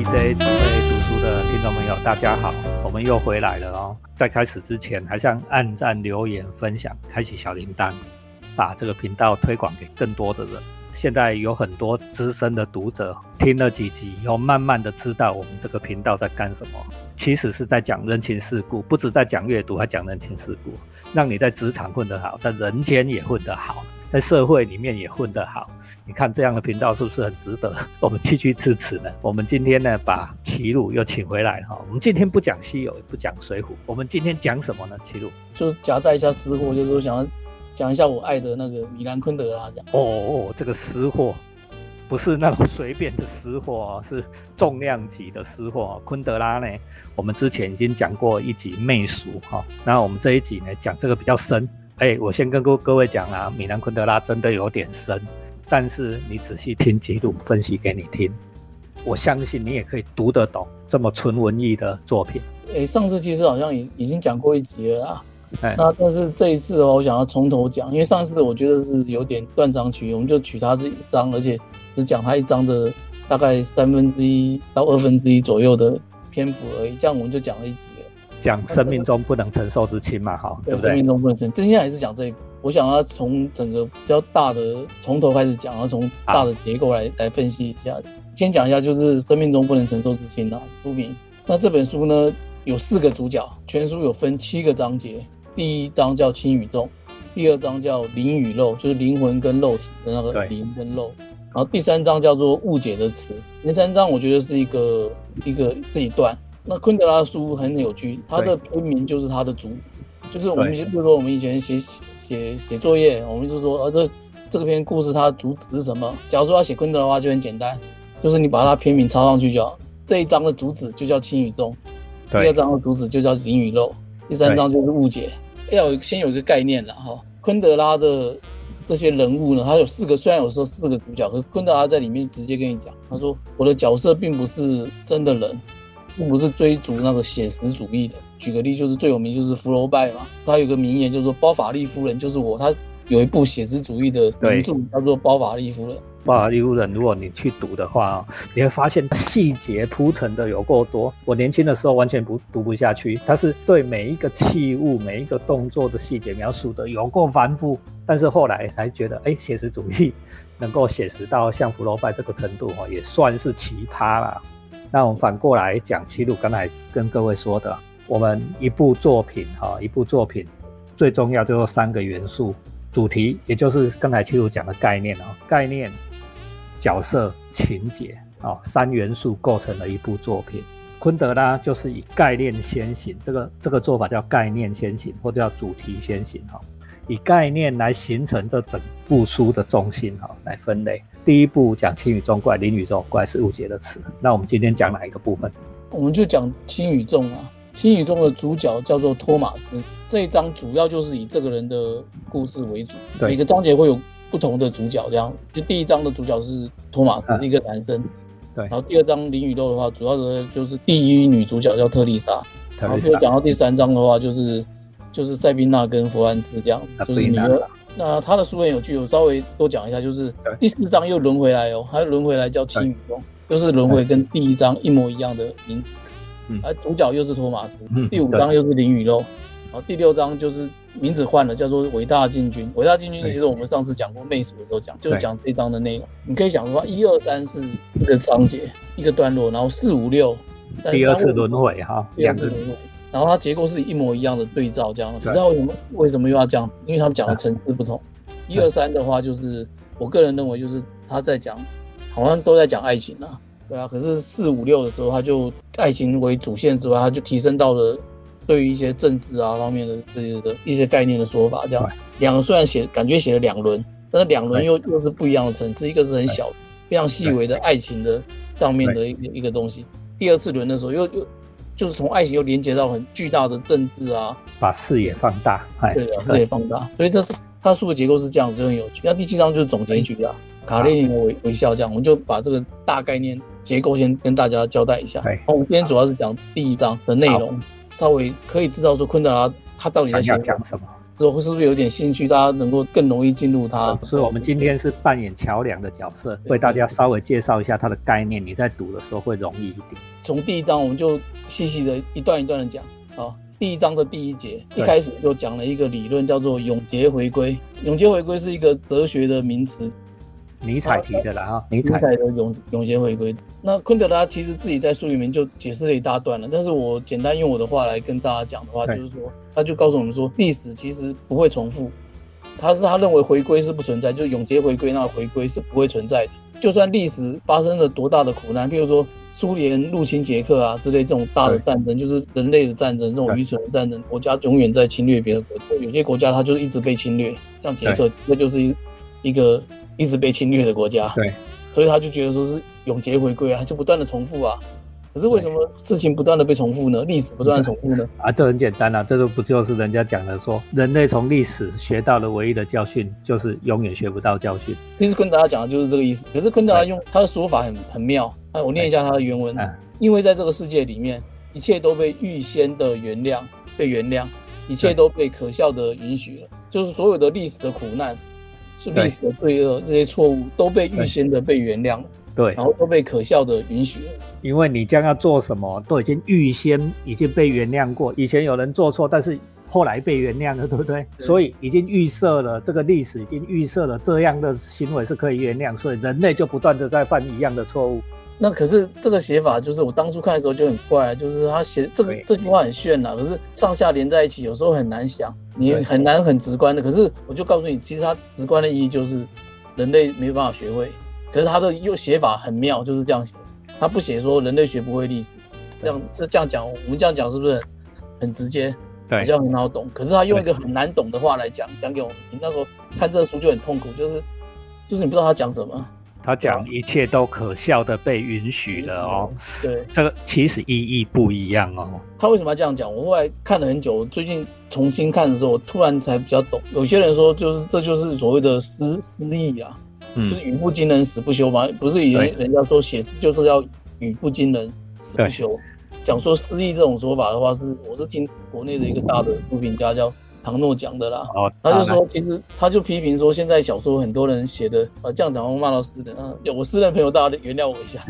DJ 准备读书的听众朋友，大家好，我们又回来了哦。在开始之前，还想按赞、留言、分享、开启小铃铛，把这个频道推广给更多的人。现在有很多资深的读者听了几集以后，慢慢的知道我们这个频道在干什么。其实是在讲人情世故，不止在讲阅读，还讲人情世故，让你在职场混得好，在人间也混得好，在社会里面也混得好。你看这样的频道是不是很值得 我们继续支持呢？我们今天呢，把齐鲁又请回来哈。我们今天不讲西游，也不讲水浒，我们今天讲什么呢？齐鲁就夹带一下私货，就是说想要。讲一下我爱的那个米兰昆德拉，讲哦哦，这个私货不是那种随便的私货是重量级的私货。昆德拉呢，我们之前已经讲过一集《媚俗》哈，那我们这一集呢讲这个比较深。哎，我先跟各各位讲啊，米兰昆德拉真的有点深，但是你仔细听记录分析给你听，我相信你也可以读得懂这么纯文艺的作品。哎，上次其实好像已已经讲过一集了啊。那但是这一次的话，我想要从头讲，因为上次我觉得是有点断章取义，我们就取它这一章，而且只讲它一章的大概三分之一到二分之一左右的篇幅而已，这样我们就讲了一集了。讲生命中不能承受之轻嘛，哈，对不对？生命中不能承，这现在还是讲这一，我想要从整个比较大的从头开始讲，然后从大的结构来来分析一下。先讲一下就是生命中不能承受之轻啊，书名。那这本书呢有四个主角，全书有分七个章节。第一章叫轻与重，第二章叫灵与肉，就是灵魂跟肉体的那个灵跟肉。然后第三章叫做误解的词。第三章我觉得是一个一个是一段。那昆德拉的书很有趣，它的篇名就是它的主旨，就是我们比如说我们以前写写写作业，我们就说啊这这个篇故事它的主旨是什么？假如说要写昆德拉的话就很简单，就是你把它篇名抄上去就好。这一章的主旨就叫轻与重，第二章的主旨就叫灵与肉。第三章就是误解，要先有一个概念了哈。昆德拉的这些人物呢，他有四个，虽然有时候四个主角，可是昆德拉在里面直接跟你讲，他说我的角色并不是真的人，并不是追逐那个写实主义的。举个例，就是最有名就是福楼拜嘛，他有个名言就是说包法利夫人就是我，他有一部写实主义的名著叫做包法利夫人。包法利夫人，如果你去读的话，你会发现细节铺陈的有够多。我年轻的时候完全不读不下去，他是对每一个器物、每一个动作的细节描述的有够繁复。但是后来才觉得，哎，写实主义能够写实到像福楼拜这个程度，哦，也算是奇葩了。那我们反过来讲，齐鲁刚才跟各位说的，我们一部作品，哈，一部作品最重要就是三个元素：主题，也就是刚才七叔讲的概念啊，概念。角色、情节啊，三元素构成了一部作品。昆德拉就是以概念先行，这个这个做法叫概念先行，或者叫主题先行哈。以概念来形成这整部书的中心哈，来分类。第一步讲轻与重怪，灵与重怪是误解的词。那我们今天讲哪一个部分？我们就讲轻与重啊。轻与重的主角叫做托马斯，这一章主要就是以这个人的故事为主，每个章节会有。不同的主角这样，就第一章的主角是托马斯，一个男生。对。然后第二章灵与肉的话，主要的就是第一女主角叫特丽莎。然后就讲到第三章的话，就是就是塞宾娜跟弗兰斯这样，就是女儿。那他的书很有趣，我稍微多讲一下，就是第四章又轮回来哦，他轮回来叫青羽》，中，又是轮回跟第一章一模一样的名字。嗯。而主角又是托马斯。嗯。第五章又是灵与肉，然后第六章就是。名字换了，叫做伟大进军。伟大进军其实我们上次讲过媚俗的时候讲，就是讲这章的内容。你可以想说，一二三是一个章节，一个段落，然后四五六第二次轮回哈，第二次轮回，然后它结构是一模一样的对照这样。你知道为什么为什么又要这样子？因为他们讲的层次不同。一二三的话，就是我个人认为就是他在讲，好像都在讲爱情啊，对啊。可是四五六的时候，他就爱情为主线之外，他就提升到了。对于一些政治啊方面的这些的一些概念的说法，这样。两个虽然写感觉写了两轮，但是两轮又又是不一样的层次，一个是很小、非常细微的爱情的上面的一个一个东西，第二次轮的时候又又就是从爱情又连接到很巨大的政治啊，把视野放大，对的，视野放大，所以这是它书的结构是这样子，很有趣。那第七章就是总结局啊，卡列宁微微笑这样，我们就把这个大概念结构先跟大家交代一下。我们今天主要是讲第一章的内容。稍微可以知道说昆德拉他到底在想讲什么，之后，是不是有点兴趣，大家能够更容易进入他？所以，我们今天是扮演桥梁的角色，为大家稍微介绍一下它的概念，你在读的时候会容易一点。从第一章我们就细细的一段一段的讲啊。第一章的第一节一开始就讲了一个理论，叫做永劫回归。永劫回归是一个哲学的名词。尼采提的啦啊，尼采的永永劫回归。那昆德拉其实自己在书里面就解释了一大段了，但是我简单用我的话来跟大家讲的话，就是说，他就告诉我们说，历史其实不会重复。他是他认为回归是不存在，就永劫回归那个回归是不会存在的。就算历史发生了多大的苦难，譬如说苏联入侵捷克啊之类这种大的战争，就是人类的战争，这种愚蠢的战争，国家永远在侵略别的国家。有些国家它就是一直被侵略，像捷克，那就是一一个。一直被侵略的国家，对，所以他就觉得说是永劫回归啊，就不断的重复啊。可是为什么事情不断的被重复呢？历史不断的重复呢？啊，这很简单啊，这个不就是人家讲的说，人类从历史学到的唯一的教训就是永远学不到教训。其实昆德拉讲的就是这个意思。可是昆德拉用他的说法很很妙，哎，我念一下他的原文。因为在这个世界里面，一切都被预先的原谅，被原谅，一切都被可笑的允许了，就是所有的历史的苦难。是历史的罪恶，这些错误都被预先的被原谅了，对，然后都被可笑的允许了。因为你将要做什么，都已经预先已经被原谅过。以前有人做错，但是后来被原谅了，对不对？所以已经预设了这个历史，已经预设了这样的行为是可以原谅，所以人类就不断的在犯一样的错误。那可是这个写法，就是我当初看的时候就很怪，就是他写这个这句话很炫啦，可是上下连在一起，有时候很难想，你很难很直观的。可是我就告诉你，其实它直观的意义就是人类没办法学会，可是他的又写法很妙，就是这样写，他不写说人类学不会历史，这样是这样讲，我们这样讲是不是很直接，比较很好懂？可是他用一个很难懂的话来讲，讲给我们听。那时候看这个书就很痛苦，就是就是你不知道他讲什么。他讲一切都可笑的被允许了哦，对，这个其实意义不一样哦。他为什么要这样讲？我后来看了很久，最近重新看的时候，我突然才比较懂。有些人说，就是这就是所谓的诗诗意啊，就是语不惊人死不休嘛。不是以前人家说写诗就是要语不惊人死不休，讲说诗意这种说法的话，是我是听国内的一个大的书评家叫。唐诺讲的啦，他就说，其实他就批评说，现在小说很多人写的，呃，这样讲会骂到诗人啊。我诗人朋友，大家原谅我一下，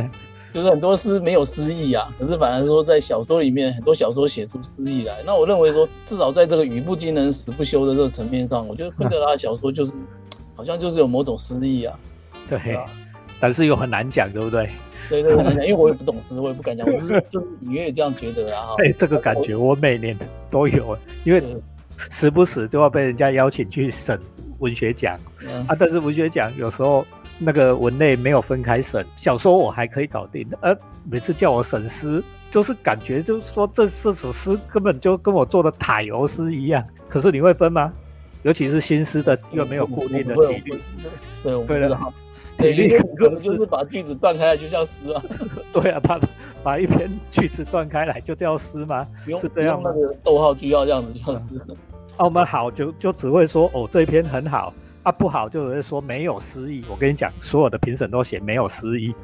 就是很多诗没有诗意啊。可是反而说，在小说里面，很多小说写出诗意来。那我认为说，至少在这个语不惊人死不休的这个层面上，我觉得昆德拉的小说就是，好像就是有某种诗意啊。对，但是又很难讲，对不对？对对，很难讲，因为我也不懂诗，我也不敢讲。我是就是隐约这样觉得啊。哎，这个感觉我每年都有，因为。时不时就要被人家邀请去审文学奖啊，但是文学奖有时候那个文类没有分开审，小说我还可以搞定，呃每次叫我审诗，就是感觉就是说这这首诗根本就跟我做的塔油诗一样。可是你会分吗？尤其是新诗的，又没有固定的体律。对，我不知道。体律可能就是把句子断开来就像诗啊。对啊，把把一篇句子断开来就叫诗吗？是这样吗？逗号句要这样子叫诗。啊，我们好就就只会说哦，这一篇很好啊，不好就会说没有诗意。我跟你讲，所有的评审都写没有诗意。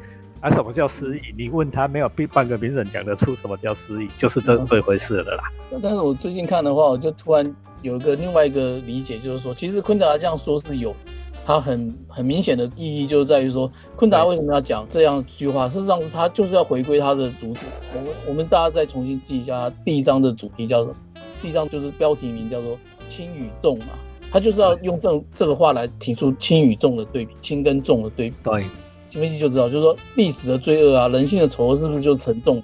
啊，什么叫诗意？你问他，没有半个评审讲得出什么叫诗意，就是这这回事了啦。但是我最近看的话，我就突然有一个另外一个理解，就是说，其实昆德拉这样说是有他很很明显的意义，就是在于说，昆德拉为什么要讲这样一句话？事实上是他就是要回归他的主旨。我们我们大家再重新记一下，他第一章的主题叫什么？第一章就是标题名叫做“轻与重”嘛，他就是要用这这个话来提出轻与重的对比，轻跟重的对比。对，分析就知道，就是说历史的罪恶啊，人性的丑恶是不是就沉重？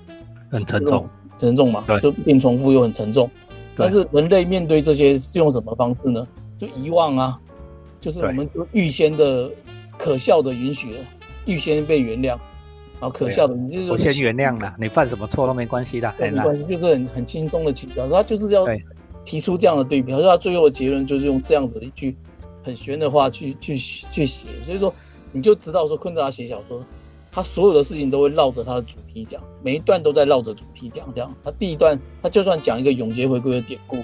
很沉重，沉重嘛，就并重复又很沉重。但是人类面对这些是用什么方式呢？就遗忘啊，就是我们预先的可笑的允许了，预先被原谅。好可笑的，你就是我先原谅了，你犯什么错都没关系的，没关系，就是很很轻松的取消。他就是要提出这样的对比，他说他最后的结论就是用这样子一句很玄的话去去去写。所以说，你就知道说昆德拉写小说，他所有的事情都会绕着他的主题讲，每一段都在绕着主题讲。这样，他第一段他就算讲一个永劫回归的典故，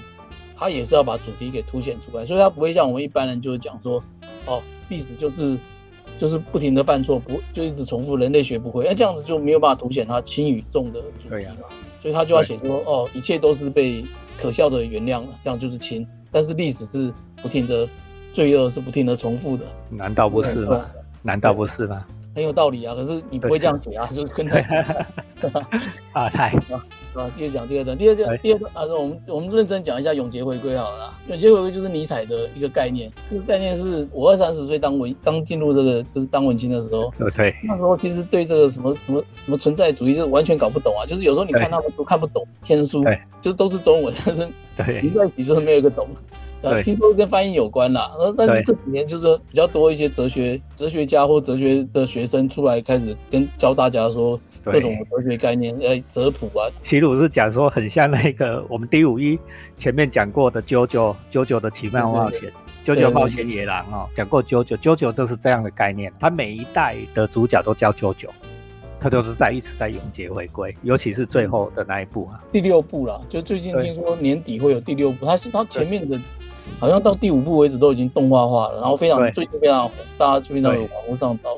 他也是要把主题给凸显出来，所以他不会像我们一般人就是讲说，哦，历史就是。就是不停的犯错，不就一直重复，人类学不会，那这样子就没有办法凸显他轻与重的主题嘛，所以他就要写说，哦，一切都是被可笑的原谅了，这样就是轻，但是历史是不停的，罪恶是不停的重复的，难道不是吗？难道不是吗？很有道理啊，可是你不会这样写啊，就是跟他 啊，太啊，继续讲第二段，第二段，第二段啊，我们我们认真讲一下永劫回归好了。永劫回归就是尼采的一个概念，这个概念是我二三十岁当文刚进入这个就是当文青的时候，对，那时候其实对这个什么什么什么存在主义是完全搞不懂啊，就是有时候你看他们都看不懂天书，就都是中文，但是你在一起就是没有一个懂。呃，听说跟翻译有关啦，呃，但是这几年就是比较多一些哲学哲学家或哲学的学生出来开始跟教大家说各种哲学概念，呃，哲普啊。齐鲁是讲说很像那个我们第五一前面讲过的九九九九的奇妙冒险，九九冒险野狼哦，讲过九九九九就是这样的概念，他每一代的主角都叫九九，他就是在一直在永劫回归，尤其是最后的那一部啊，第六部了，就最近听说年底会有第六部，他是他前面的。好像到第五部为止都已经动画化了，然后非常最近非常红，大家最近在网络上找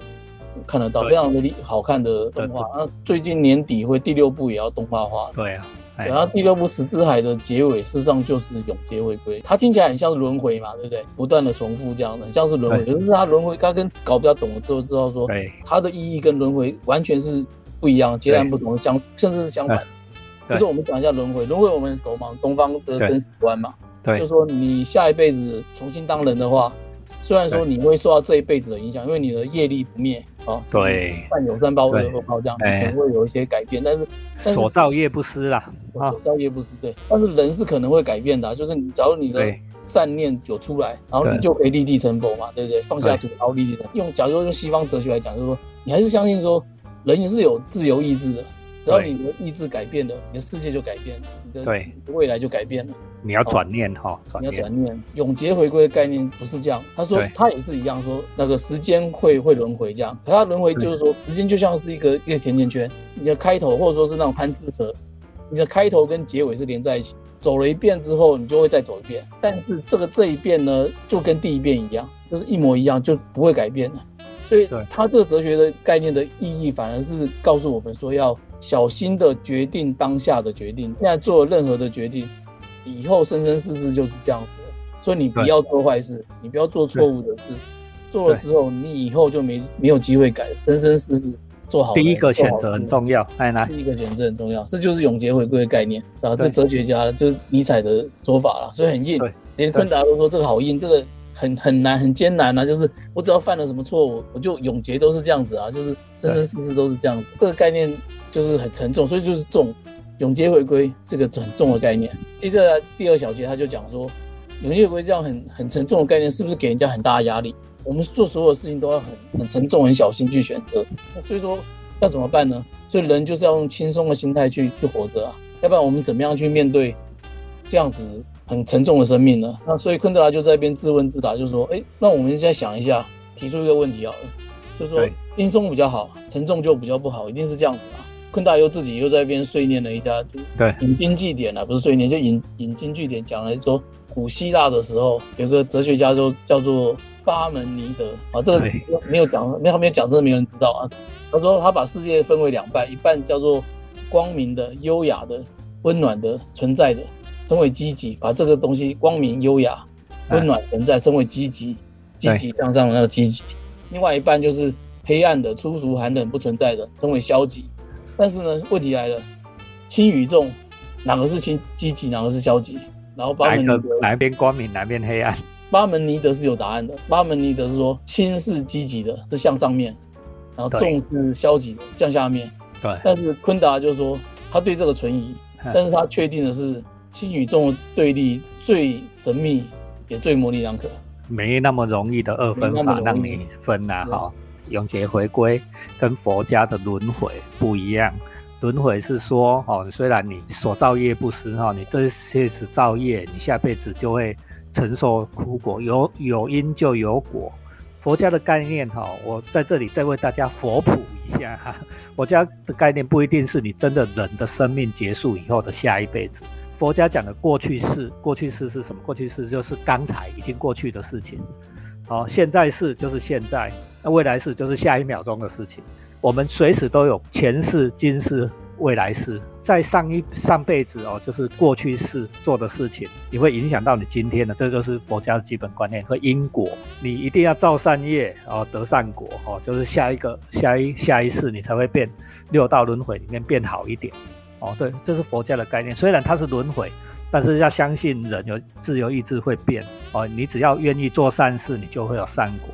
看得到，非常的好看的动画。那最近年底会第六部也要动画化。对啊，然后第六部《十之海》的结尾事实上就是永劫回归，它听起来很像是轮回嘛，对不对？不断的重复这样的，像是轮回。可是它轮回，它跟搞比较懂了之后知道说，它的意义跟轮回完全是不一样，截然不同，相甚至是相反。就是我们讲一下轮回，轮回我们很熟嘛，东方的生死观嘛。就说你下一辈子重新当人的话，虽然说你会受到这一辈子的影响，因为你的业力不灭啊，对，善有善报，恶有恶报，这样可能会有一些改变。但是但是，所造业不失啦，所造业不失，对。但是人是可能会改变的，就是你假如你的善念有出来，然后你就可以立地成佛嘛，对不对？放下屠刀立地成。用假如说用西方哲学来讲，就是说你还是相信说人是有自由意志的。只要你的意志改变了，你的世界就改变了，你的未来就改变了。你要转念哈，你要转念。永劫回归的概念不是这样。他说他也是一样，说那个时间会会轮回这样。可他轮回就是说，时间就像是一个一个甜甜圈，你的开头或者说是那种贪吃蛇，你的开头跟结尾是连在一起。走了一遍之后，你就会再走一遍。但是这个这一遍呢，就跟第一遍一样，就是一模一样，就不会改变了。所以他这个哲学的概念的意义，反而是告诉我们说要。小心的决定当下的决定，现在做任何的决定，以后生生世世就是这样子。所以你不要做坏事，你不要做错误的事，做了之后你以后就没没有机会改，生生世世做好。第一个选择很重要，哎，来，第一个选择很重要，这就是永劫回归的概念啊，这哲学家就是尼采的说法了，所以很硬，连昆达都说这个好硬，这个很很难很艰难啊，就是我只要犯了什么错误，我就永劫都是这样子啊，就是生生世世都是这样子，这个概念。就是很沉重，所以就是重，永劫回归是个很重的概念。接下来第二小节他就讲说，永劫回归这样很很沉重的概念，是不是给人家很大的压力？我们做所有事情都要很很沉重、很小心去选择。所以说要怎么办呢？所以人就是要用轻松的心态去去活着啊，要不然我们怎么样去面对这样子很沉重的生命呢？那所以昆德拉就在一边自问自答，就说：哎，那我们现在想一下，提出一个问题啊，就说轻松比较好，沉重就比较不好，一定是这样子啊。昆大又自己又在一边碎念了一下，就对引经据典了，不是碎念，就引引经据典讲了说，古希腊的时候有个哲学家就叫做巴门尼德啊，这个没有讲，没有没有讲，真的没有人知道啊。他说他把世界分为两半，一半叫做光明的、优雅的、温暖的存在的，称为积极，把这个东西光明、优雅、温暖存在称为积极，积极向上的那个积极。另外一半就是黑暗的、粗俗、寒冷、不存在的，称为消极。但是呢，问题来了，轻与重，哪个是轻积极，哪个是消极？然后巴门尼德哪边光明，哪边黑暗？巴门尼德是有答案的。巴门尼德是说，轻是积极的，是向上面；然后重是消极的，向下面。对。但是昆达就说，他对这个存疑，但是他确定的是，轻与重的对立最神秘，也最模棱两可，没那么容易的二分法让你分呐，哈。永劫回归跟佛家的轮回不一样，轮回是说哦，虽然你所造业不失哈，你这些是造业，你下辈子就会承受苦果，有有因就有果。佛家的概念哈，我在这里再为大家佛普一下哈，佛家的概念不一定是你真的人的生命结束以后的下一辈子。佛家讲的过去式，过去式是什么？过去式就是刚才已经过去的事情。好，现在式就是现在。那未来世就是下一秒钟的事情，我们随时都有前世、今世未来世，在上一上辈子哦，就是过去世做的事情，你会影响到你今天的，这就是佛家的基本观念和因果。你一定要造善业哦，得善果哦，就是下一个下一下一世你才会变六道轮回里面变好一点哦。对，这是佛家的概念，虽然它是轮回。但是要相信人有自由意志会变哦，你只要愿意做善事，你就会有善果。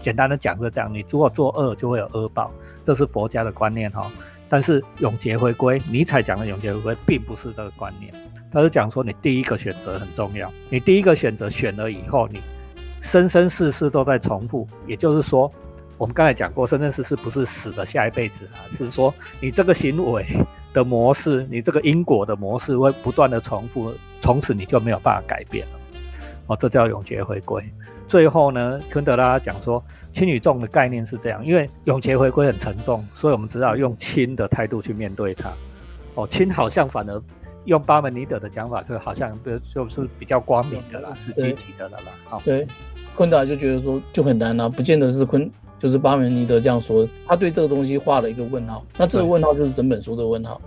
简单的讲是这样，你如果做恶就会有恶报，这是佛家的观念哈。但是永劫回归，尼采讲的永劫回归并不是这个观念，他是讲说你第一个选择很重要，你第一个选择选了以后，你生生世世都在重复。也就是说，我们刚才讲过，生生世世不是死的下一辈子啊，是说你这个行为。的模式，你这个因果的模式会不断的重复，从此你就没有办法改变了。哦，这叫永劫回归。最后呢，昆德拉讲说，轻与重的概念是这样，因为永劫回归很沉重，所以我们只好用轻的态度去面对它。哦，轻好像反而用巴门尼德的讲法是好像就是比较光明的啦，是积极的了啦。好，对，昆德拉就觉得说就很难啊，不见得是昆。就是巴门尼德这样说，他对这个东西画了一个问号。那这个问号就是整本书的问号，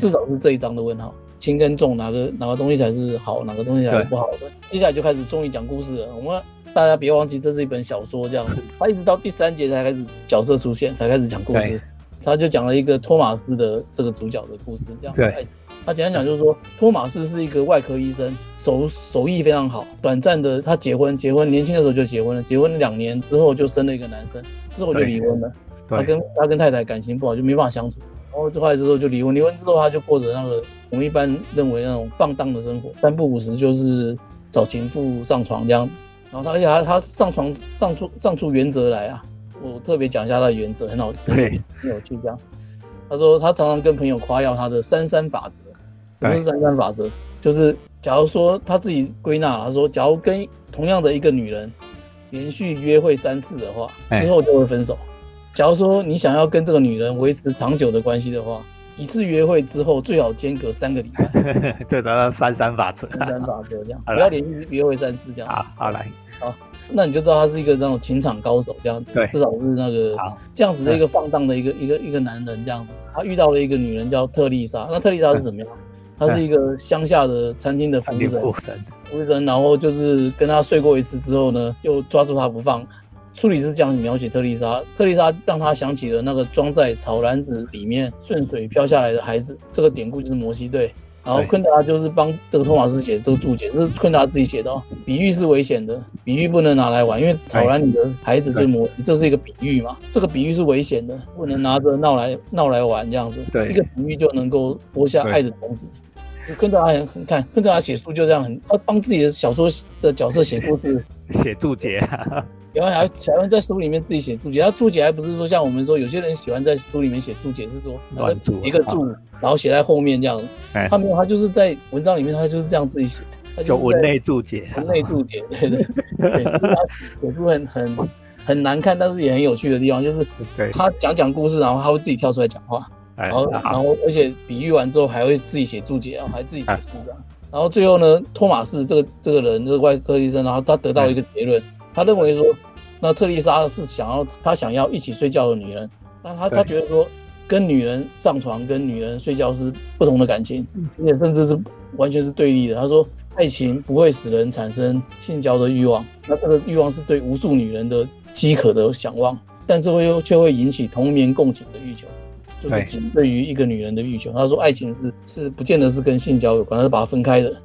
至少是这一章的问号。轻跟重哪个哪个东西才是好，哪个东西才是不好的？接下来就开始终于讲故事了。我们大家别忘记，这是一本小说，这样子。他一直到第三节才开始角色出现，才开始讲故事。他就讲了一个托马斯的这个主角的故事，这样。对。他简单讲就是说，托马斯是一个外科医生，手手艺非常好。短暂的，他结婚，结婚年轻的时候就结婚了，结婚两年之后就生了一个男生，之后就离婚了。他跟他跟太太感情不好，就没办法相处。然后后来之后就离婚，离婚之后他就过着那个我们一般认为那种放荡的生活，三不五时就是找情妇上床这样。然后他而且他他上床上出上出原则来啊，我特别讲一下他的原则，很好，很有趣这样。他说他常常跟朋友夸耀他的三三法则。什么是三三法则？就是假如说他自己归纳，他说，假如跟同样的一个女人连续约会三次的话，之后就会分手。假如说你想要跟这个女人维持长久的关系的话，一次约会之后最好间隔三个礼拜。这叫三三法则。三三法则这样，不要连续约会三次这样。好，好来，好，那你就知道他是一个那种情场高手这样子，至少是那个这样子的一个放荡的一个一个一个男人这样子。他遇到了一个女人叫特丽莎，那特丽莎是怎么样？她是一个乡下的餐厅的服务生，服务生，然后就是跟他睡过一次之后呢，又抓住他不放。书里是这样描写特丽莎，特丽莎让他想起了那个装在草篮子里面顺水飘下来的孩子，这个典故就是摩西对。然后昆德拉就是帮这个托马斯写这个注解，这是昆德拉自己写的。哦比喻是危险的，比喻不能拿来玩，因为草篮里的孩子就是摩西，这是一个比喻嘛。这个比喻是危险的，不能拿着闹来闹来玩这样子。对，一个比喻就能够播下爱的种子。跟着他很很看，跟着他写书就这样很，他帮自己的小说的角色写故事，写注解。然后还喜欢在书里面自己写注解，他注解还不是说像我们说有些人喜欢在书里面写注解，是说一个注，然后写在后面这样。他没有，他就是在文章里面，他就是这样自己写，就文内注解。文内注解，对 对对。他写出很很很难看，但是也很有趣的地方，就是他讲讲故事，然后他会自己跳出来讲话。然后，然后，而且比喻完之后还会自己写注解，然后还自己解释的。然后最后呢，托马斯这个这个人，这个外科医生，然后他得到一个结论，他认为说，那特丽莎是想要他想要一起睡觉的女人，那他他觉得说，跟女人上床跟女人睡觉是不同的感情，而且甚至是完全是对立的。他说，爱情不会使人产生性交的欲望，那这个欲望是对无数女人的饥渴的想望，但这会却会引起同眠共寝的欲求。就是仅对于一个女人的欲求。他说，爱情是是不见得是跟性交有关，他是把它分开的。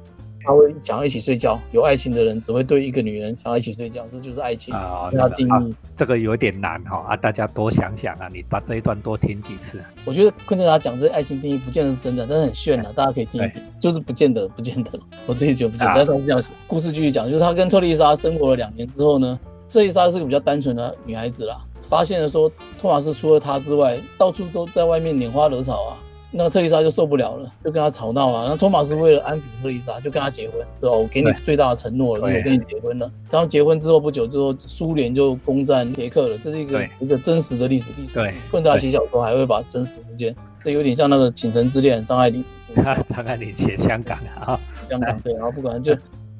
他会想要一起睡觉，有爱情的人只会对一个女人想要一起睡觉，这就是爱情啊。那定义这个有点难哈啊，大家多想想啊，你把这一段多听几次。我觉得昆德拉讲这爱情定义不见得是真的，但是很炫啊，大家可以听一听。就是不见得，不见得，我自己觉得不见得。但是这样故事继续讲，就是他跟特丽莎生活了两年之后呢，特丽莎是个比较单纯的女孩子啦。发现了说，托马斯除了他之外，到处都在外面拈花惹草啊。那个特丽莎就受不了了，就跟他吵闹啊。那托马斯为了安抚特丽莎，就跟他结婚，之后我给你最大的承诺了，我跟你结婚了。然后结婚之后不久之后，苏联就攻占捷克了。这是一个一个真实的历史历史。对，昆德拉写小说还会把真实事件，这有点像那个《倾城之恋》张爱玲。张爱玲写香港的啊，香港对，然后不管就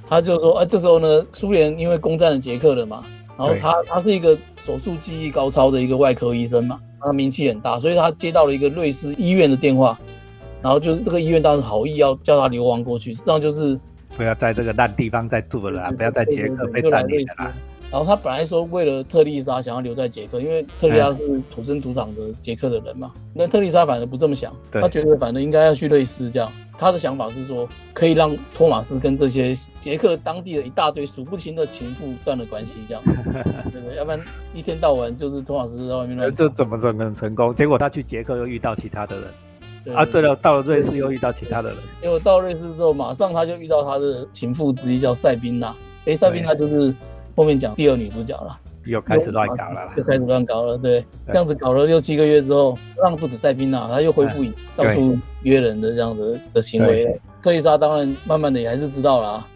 他就说，哎，这时候呢，苏联因为攻占了捷克了嘛。然后他他是一个手术技艺高超的一个外科医生嘛，他名气很大，所以他接到了一个瑞士医院的电话，然后就是这个医院当时好意要叫他流亡过去，实际上就是不要在这个烂地方再住了啦，不要在捷克被占领了啦。然后他本来说为了特丽莎想要留在捷克，因为特丽莎是土生土长的捷克的人嘛。那特丽莎反而不这么想，他觉得反正应该要去瑞士这样。他的想法是说可以让托马斯跟这些捷克当地的一大堆数不清的情妇断了关系，这样，对 不对？要不然一天到晚就是托马斯在外面乱。这怎么怎么能成功？结果他去捷克又遇到其他的人，啊，对了，到了瑞士又遇到其他的人。结果到瑞士之后，马上他就遇到他的情妇之一，叫塞宾娜。哎，塞宾娜就是。后面讲第二女主角了，又开始乱搞了，又开始乱搞了。对，这样子搞了六七个月之后，让不止塞宾娜，他又恢复到处约人的这样子的行为。特丽莎当然慢慢的也还是知道了，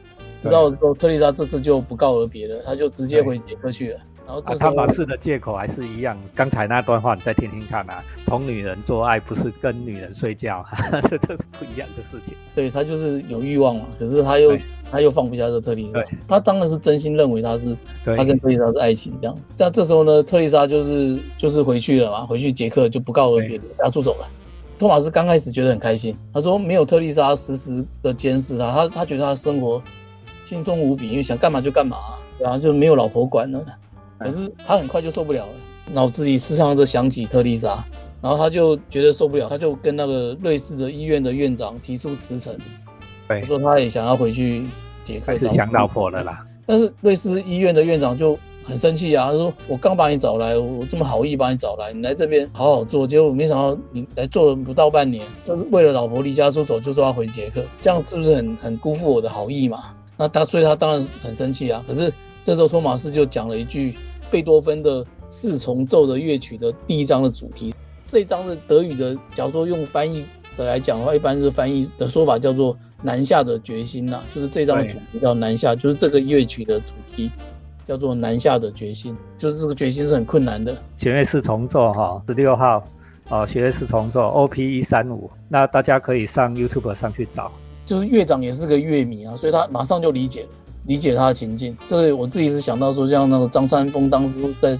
知道之后，特丽莎这次就不告而别了，他就直接回捷克去了。然后他马氏的借口还是一样，刚才那段话你再听听看啊，同女人做爱不是跟女人睡觉，这这是不一样的事情。对他就是有欲望嘛，可是他又他又放不下这特丽莎，他当然是真心认为他是他跟特丽莎是爱情这样。但这时候呢，特丽莎就是就是回去了嘛，回去捷克就不告而别，他出走了。托马斯刚开始觉得很开心，他说没有特丽莎时时的监视他，他他觉得他生活轻松无比，因为想干嘛就干嘛，然后就没有老婆管了。可是他很快就受不了了，脑子里时常的想起特丽莎，然后他就觉得受不了，他就跟那个瑞士的医院的院长提出辞呈，对，说他也想要回去捷克找老婆了啦。但是瑞士医院的院长就很生气啊，他说我刚把你找来，我这么好意把你找来，你来这边好好做，结果没想到你来做了不到半年，就是为了老婆离家出走，就说要回捷克，这样是不是很很辜负我的好意嘛？那他所以他当然很生气啊，可是。这时候，托马斯就讲了一句贝多芬的四重奏的乐曲的第一章的主题。这一章的德语的，假如说用翻译的来讲的话，一般是翻译的说法叫做“南下的决心”呐，就是这张的主题叫“南下”，就是这个乐曲的主题叫做“南下的决心”，就是这个决心是很困难的。弦乐四重奏哈，十六号啊，弦乐四重奏 OP 一三五，那大家可以上 YouTube 上去找。就是乐长也是个乐迷啊，所以他马上就理解了。理解他的情境，这我自己是想到说，像那个张三丰当时在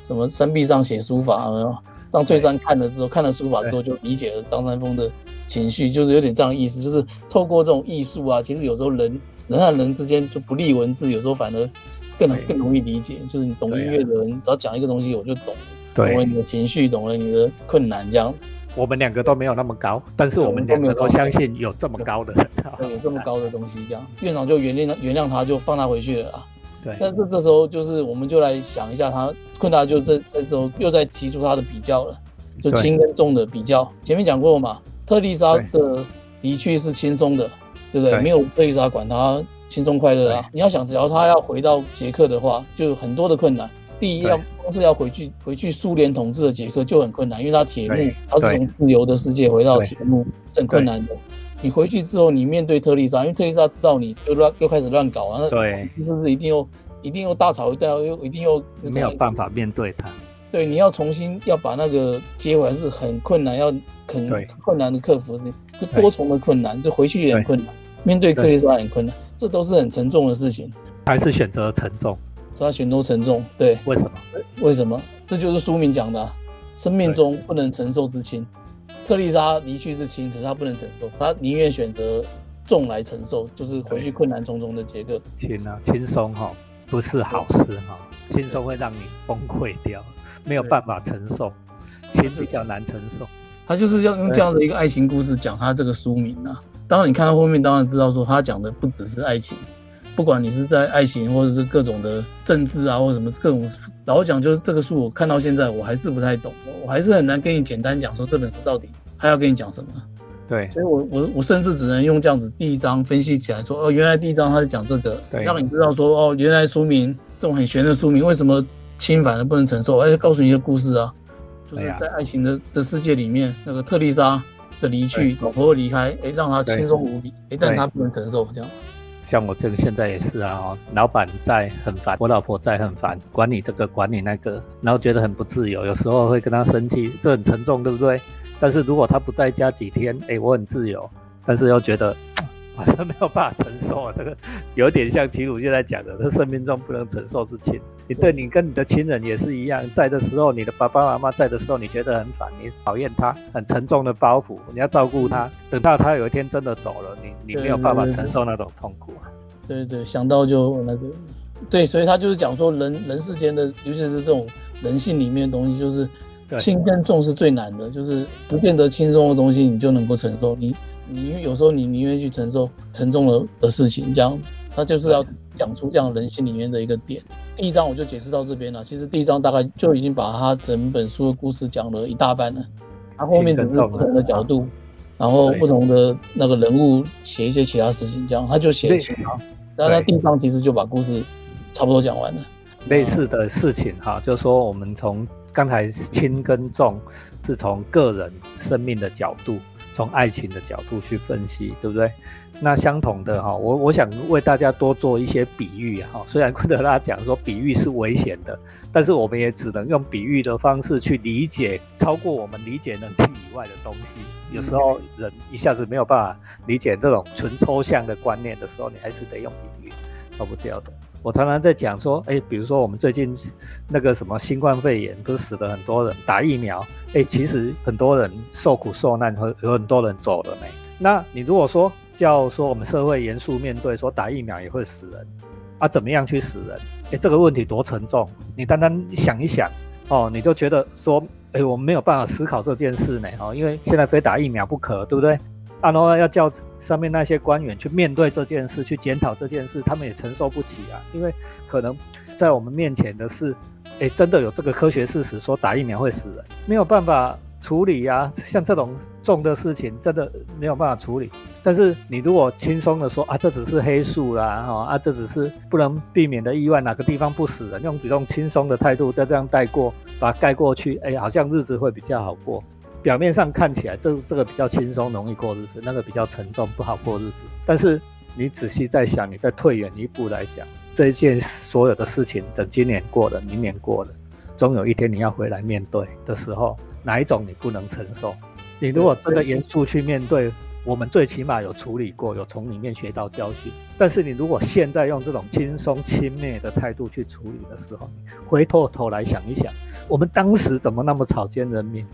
什么山壁上写书法，有没有？张翠山看了之后，看了书法之后，就理解了张三丰的情绪，就是有点这样的意思，就是透过这种艺术啊，其实有时候人人和人之间就不立文字，有时候反而更更容易理解。就是你懂音乐的人，只要讲一个东西，我就懂，懂了你的情绪，懂了你的困难，这样。我们两个都没有那么高，但是我们两个都相信有这么高的人，有这么高的东西，这样院长就原谅原谅他，就放他回去了啊。对，但是这时候就是我们就来想一下，他困难就这这时候又在提出他的比较了，就轻跟重的比较。前面讲过嘛，特丽莎的离去是轻松的，对不对？没有特丽莎管他轻松快乐啊。你要想，只要他要回到捷克的话，就有很多的困难。第一，要光是要回去回去苏联统治的捷克就很困难，因为他铁幕，他是从自由的世界回到铁幕是很困难的。你回去之后，你面对特丽莎，因为特丽莎知道你又乱又开始乱搞啊，那对，是不是一定又一定又大吵一架，又一定又没有办法面对他？对，你要重新要把那个接回来是很困难，要很困难的克服是就多重的困难，就回去也很困难，面对特丽莎很困难，这都是很沉重的事情。还是选择沉重。他选择沉重，对，为什么？为什么？这就是书名讲的，生命中不能承受之轻。特丽莎离去是轻，可是她不能承受，她宁愿选择重来承受，就是回去困难重重的杰克。轻啊，轻松哈，不是好事哈，轻松会让你崩溃掉，没有办法承受，轻比较难承受。他就是要用这样的一个爱情故事讲他这个书名啊。当然你看到后面，当然知道说他讲的不只是爱情。不管你是在爱情，或者是各种的政治啊，或者什么各种，老讲就是这个书，我看到现在我还是不太懂，我还是很难跟你简单讲说这本书到底他要跟你讲什么。对，所以我我我甚至只能用这样子第一章分析起来说，哦，原来第一章他是讲这个，让你知道说，哦，原来书名这种很玄的书名为什么侵犯而不能承受，而且告诉你一个故事啊，就是在爱情的的世界里面，那个特丽莎的离去，老婆离开，哎，让他轻松无比，哎，但他不能承受这样。像我这个现在也是啊，老板在很烦，我老婆在很烦，管你这个管你那个，然后觉得很不自由，有时候会跟他生气，这很沉重，对不对？但是如果他不在家几天，哎，我很自由，但是又觉得反正没有办法承受啊。这个有点像齐鲁现在讲的，这生命中不能承受之轻。你对你跟你的亲人也是一样，在的时候，你的爸爸妈妈在的时候，你觉得很烦，你讨厌他，很沉重的包袱，你要照顾他。等到他有一天真的走了，你你没有办法承受那种痛苦啊。对对，想到就那个，对，所以他就是讲说，人人世间的，尤其是这种人性里面的东西，就是轻跟重是最难的，就是不变得轻松的东西，你就能够承受。你你有时候你宁愿去承受沉重的的事情，这样子，他就是要。讲出这样人心里面的一个点，第一章我就解释到这边了。其实第一章大概就已经把他整本书的故事讲了一大半了。他后面只是不同的角度，然后不同的那个人物写一些其他事情，这样他就写了其他。然后他第一章其实就把故事差不多讲完了。类似的事情哈，就是说我们从刚才轻跟重是从个人生命的角度，从爱情的角度去分析，对不对？那相同的哈，我我想为大家多做一些比喻哈。虽然昆德拉讲说比喻是危险的，但是我们也只能用比喻的方式去理解超过我们理解能力以外的东西。有时候人一下子没有办法理解这种纯抽象的观念的时候，你还是得用比喻，逃不掉的。我常常在讲说，哎，比如说我们最近那个什么新冠肺炎，不是死了很多人，打疫苗，哎，其实很多人受苦受难，和有很多人走了没？那你如果说，叫说我们社会严肃面对，说打疫苗也会死人，啊，怎么样去死人？哎，这个问题多沉重！你单单想一想，哦，你就觉得说，哎，我们没有办法思考这件事呢，哦，因为现在非打疫苗不可，对不对？啊，然后要叫上面那些官员去面对这件事，去检讨这件事，他们也承受不起啊，因为可能在我们面前的是，哎，真的有这个科学事实说打疫苗会死人，没有办法。处理呀，像这种重的事情，真的没有办法处理。但是你如果轻松的说啊，这只是黑数啦，哈啊，这只是不能避免的意外，哪个地方不死人，用比较轻松的态度再这样带过，把它盖过去，哎，好像日子会比较好过。表面上看起来这这个比较轻松，容易过日子，那个比较沉重，不好过日子。但是你仔细再想，你再退远一步来讲，这一件所有的事情，等今年过了，明年过了，终有一天你要回来面对的时候。哪一种你不能承受？你如果真的严肃去面对，我们最起码有处理过，有从里面学到教训。但是你如果现在用这种轻松轻蔑的态度去处理的时候，回过头来想一想，我们当时怎么那么草菅人命？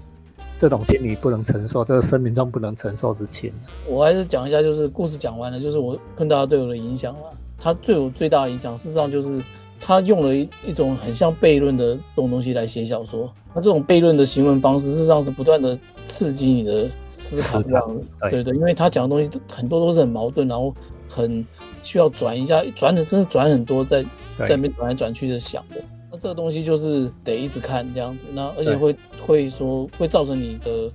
这种心理不能承受，这个生命中不能承受之轻。我还是讲一下，就是故事讲完了，就是我跟大家对我的影响了。他对我最大的影响，事实上就是。他用了一一种很像悖论的这种东西来写小说，那这种悖论的行文方式，事实上是不断的刺激你的思考，这样对对，因为他讲的东西很多都是很矛盾，然后很需要转一下，转的真是转很多，在在那边转来转去的想的，那这个东西就是得一直看这样子，那而且会会说会造成你的。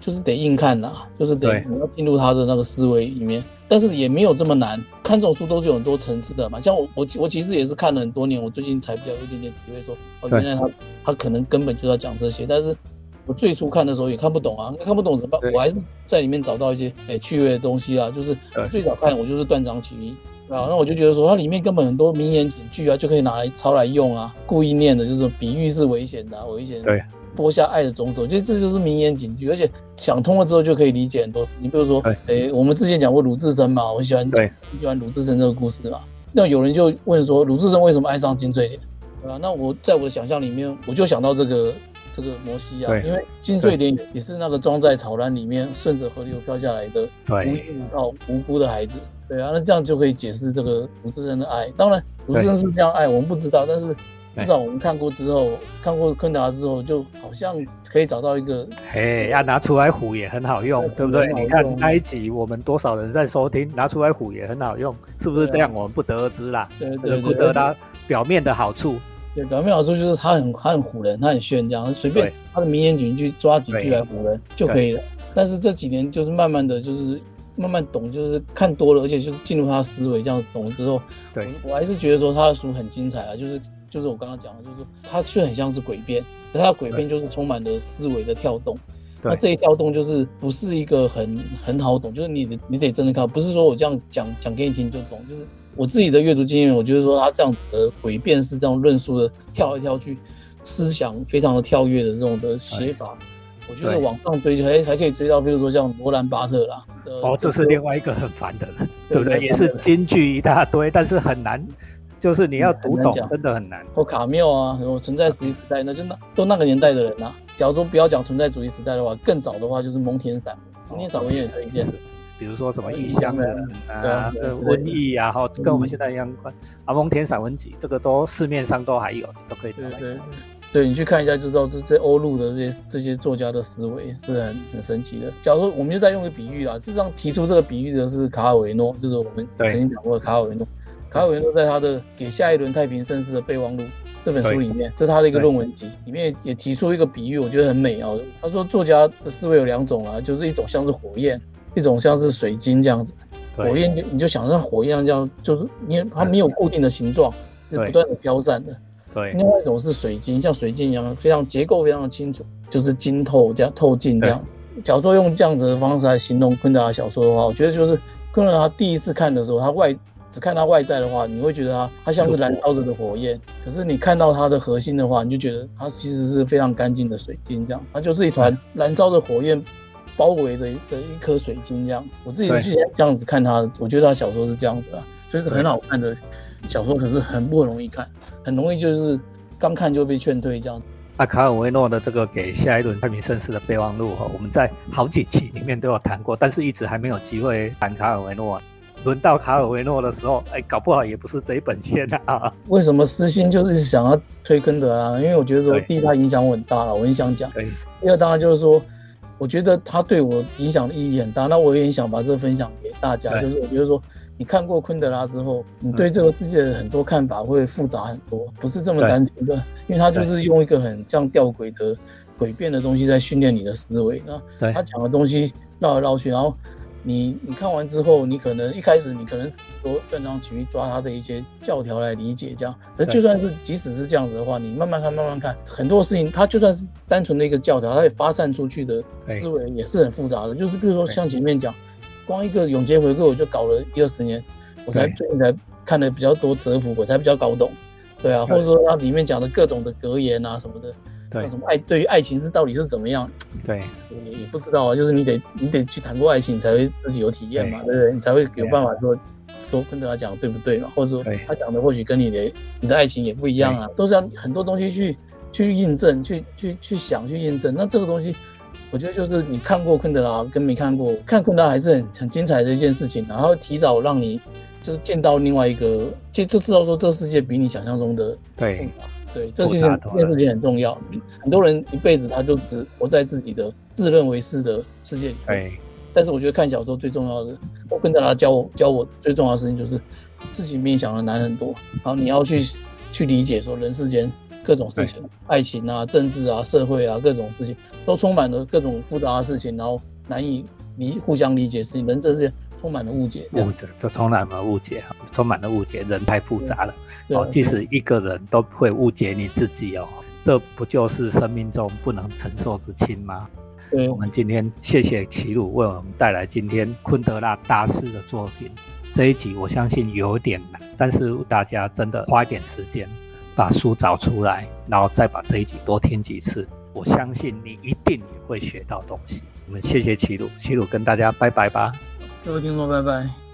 就是得硬看呐，就是得你要进入他的那个思维里面，但是也没有这么难。看这种书都是有很多层次的嘛，像我我我其实也是看了很多年，我最近才比较有一点点体会，说哦，原来他他可能根本就要讲这些，但是我最初看的时候也看不懂啊，看不懂怎么办？我还是在里面找到一些哎趣味的东西啊，就是最早看我就是断章取义啊，那我就觉得说它里面根本很多名言警句啊，就可以拿来抄来用啊，故意念的就是比喻是危险的，危险。对。播下爱的种子，我觉得这就是名言警句，而且想通了之后就可以理解很多事情。比如说，哎，我们之前讲过鲁智深嘛，我喜欢，对，喜欢鲁智深这个故事嘛。那有人就问说，鲁智深为什么爱上金翠莲？对吧？那我在我的想象里面，我就想到这个这个摩西啊，因为金翠莲也是那个装在草篮里面，顺着河流飘下来的无辜到无辜的孩子。对啊，那这样就可以解释这个鲁智深的爱。当然，鲁智深是这样爱，我们不知道，但是。至少我们看过之后，看过昆达之后，就好像可以找到一个，嘿，要拿出来唬也很好用，对不对？你看那一集，我们多少人在收听，拿出来唬也很好用，是不是这样？我们不得而知啦，对对，不得他表面的好处。对，表面好处就是他很他很唬人，他很炫，这样随便他的名言警句抓几句来唬人就可以了。但是这几年就是慢慢的就是慢慢懂，就是看多了，而且就是进入他的思维，这样懂了之后，对我还是觉得说他的书很精彩啊，就是。就是我刚刚讲的，就是他却很像是诡辩，可它诡辩就是充满了思维的跳动。那这一跳动就是不是一个很很好懂，就是你你得真的看，不是说我这样讲讲给你听就懂。就是我自己的阅读经验，我就是说他这样子的诡辩是这样论述的，跳来跳去，思想非常的跳跃的这种的写法，我觉得往上追还还可以追到，比如说像罗兰巴特啦。哦，这是另外一个很烦的人，对不对？也是金句一大堆，但是很难，就是你要读懂，真的很难。或卡缪啊，什么存在主义时代，那就那都那个年代的人呐。假如说不要讲存在主义时代的话，更早的话就是蒙田散文，蒙田散文也很推荐。比如说什么异乡人啊，瘟疫啊，哈，跟我们现在一样关。啊，蒙田散文集这个都市面上都还有，都可以找来。对你去看一下就知道，这这欧陆的这些这些作家的思维是很很神奇的。假如说我们就再用个比喻啦，事实上提出这个比喻的是卡尔维诺，就是我们曾经讲过的卡尔维诺。卡尔维诺在他的《给下一轮太平盛世的备忘录》这本书里面，这是他的一个论文集，里面也提出一个比喻，我觉得很美啊。他说作家的思维有两种啊，就是一种像是火焰，一种像是水晶这样子。火焰就你就想像火焰这样，就是你它没有固定的形状，是不断的飘散的。对，另外一种是水晶，像水晶一样，非常结构非常的清楚，就是晶透这样透镜这样。假如说用这样子的方式来形容昆德拉小说的话，我觉得就是昆德拉第一次看的时候，他外只看他外在的话，你会觉得他他像是燃烧着的火焰。可是你看到他的核心的话，你就觉得他其实是非常干净的水晶，这样，它就是一团燃烧的火焰包围的的一颗水晶这样。我自己是这样子看他，我觉得他小说是这样子啊，所以是很好看的小说，可是很不容易看。很容易就是刚看就被劝退这样。那卡尔维诺的这个给下一轮太平盛世的备忘录哈，我们在好几期里面都有谈过，但是一直还没有机会谈卡尔维诺。轮到卡尔维诺的时候，哎，搞不好也不是这一本先啊。为什么私心就是想要推根德啊？因为我觉得说，第一他影响我很大了，我很想讲。第二当然就是说，我觉得他对我影响的意义很大，那我也很想把这个分享给大家。就是我觉得说。你看过昆德拉之后，你对这个世界的很多看法会复杂很多，不是这么单纯的，因为他就是用一个很像吊诡的诡辩的东西在训练你的思维。那他讲的东西绕来绕去，然后你你看完之后，你可能一开始你可能只是说断章取义抓他的一些教条来理解这样，可就算是即使是这样子的话，你慢慢看慢慢看，很多事情它就算是单纯的一个教条，它也发散出去的思维也是很复杂的。就是比如说像前面讲。光一个永劫回归，我就搞了一二十年，我才最近才看的比较多哲普，我才比较搞懂。对啊，或者说它里面讲的各种的格言啊什么的，对，什么爱对于爱情是到底是怎么样？对，也也不知道啊，就是你得你得去谈过爱情，你才会自己有体验嘛，对不对？你才会有办法说说跟他讲对不对嘛？或者说他讲的或许跟你的你的爱情也不一样啊，都是要很多东西去去印证，去去去想去印证。那这个东西。我觉得就是你看过昆德拉跟没看过，看昆德拉还是很很精彩的一件事情，然后提早让你就是见到另外一个，就就知道说这世界比你想象中的对对，这件这件事情很重要。很多人一辈子他就只活在自己的自认为是的世界里面，但是我觉得看小说最重要的，我昆德拉教我教我最重要的事情就是事情比你想的难很多，然后你要去去理解说人世间。各种事情，爱情啊、政治啊、社会啊，各种事情都充满了各种复杂的事情，然后难以理互相理解，事情人这是充满了误解，误解，这充满了误解，充满了误解，人太复杂了。哦，即使一个人都会误解你自己哦，这不就是生命中不能承受之轻吗？对，我们今天谢谢齐鲁为我们带来今天昆德拉大师的作品这一集，我相信有点难，但是大家真的花一点时间。把书找出来，然后再把这一集多听几次，我相信你一定也会学到东西。我们谢谢齐鲁，齐鲁跟大家拜拜吧。各位听众，拜拜。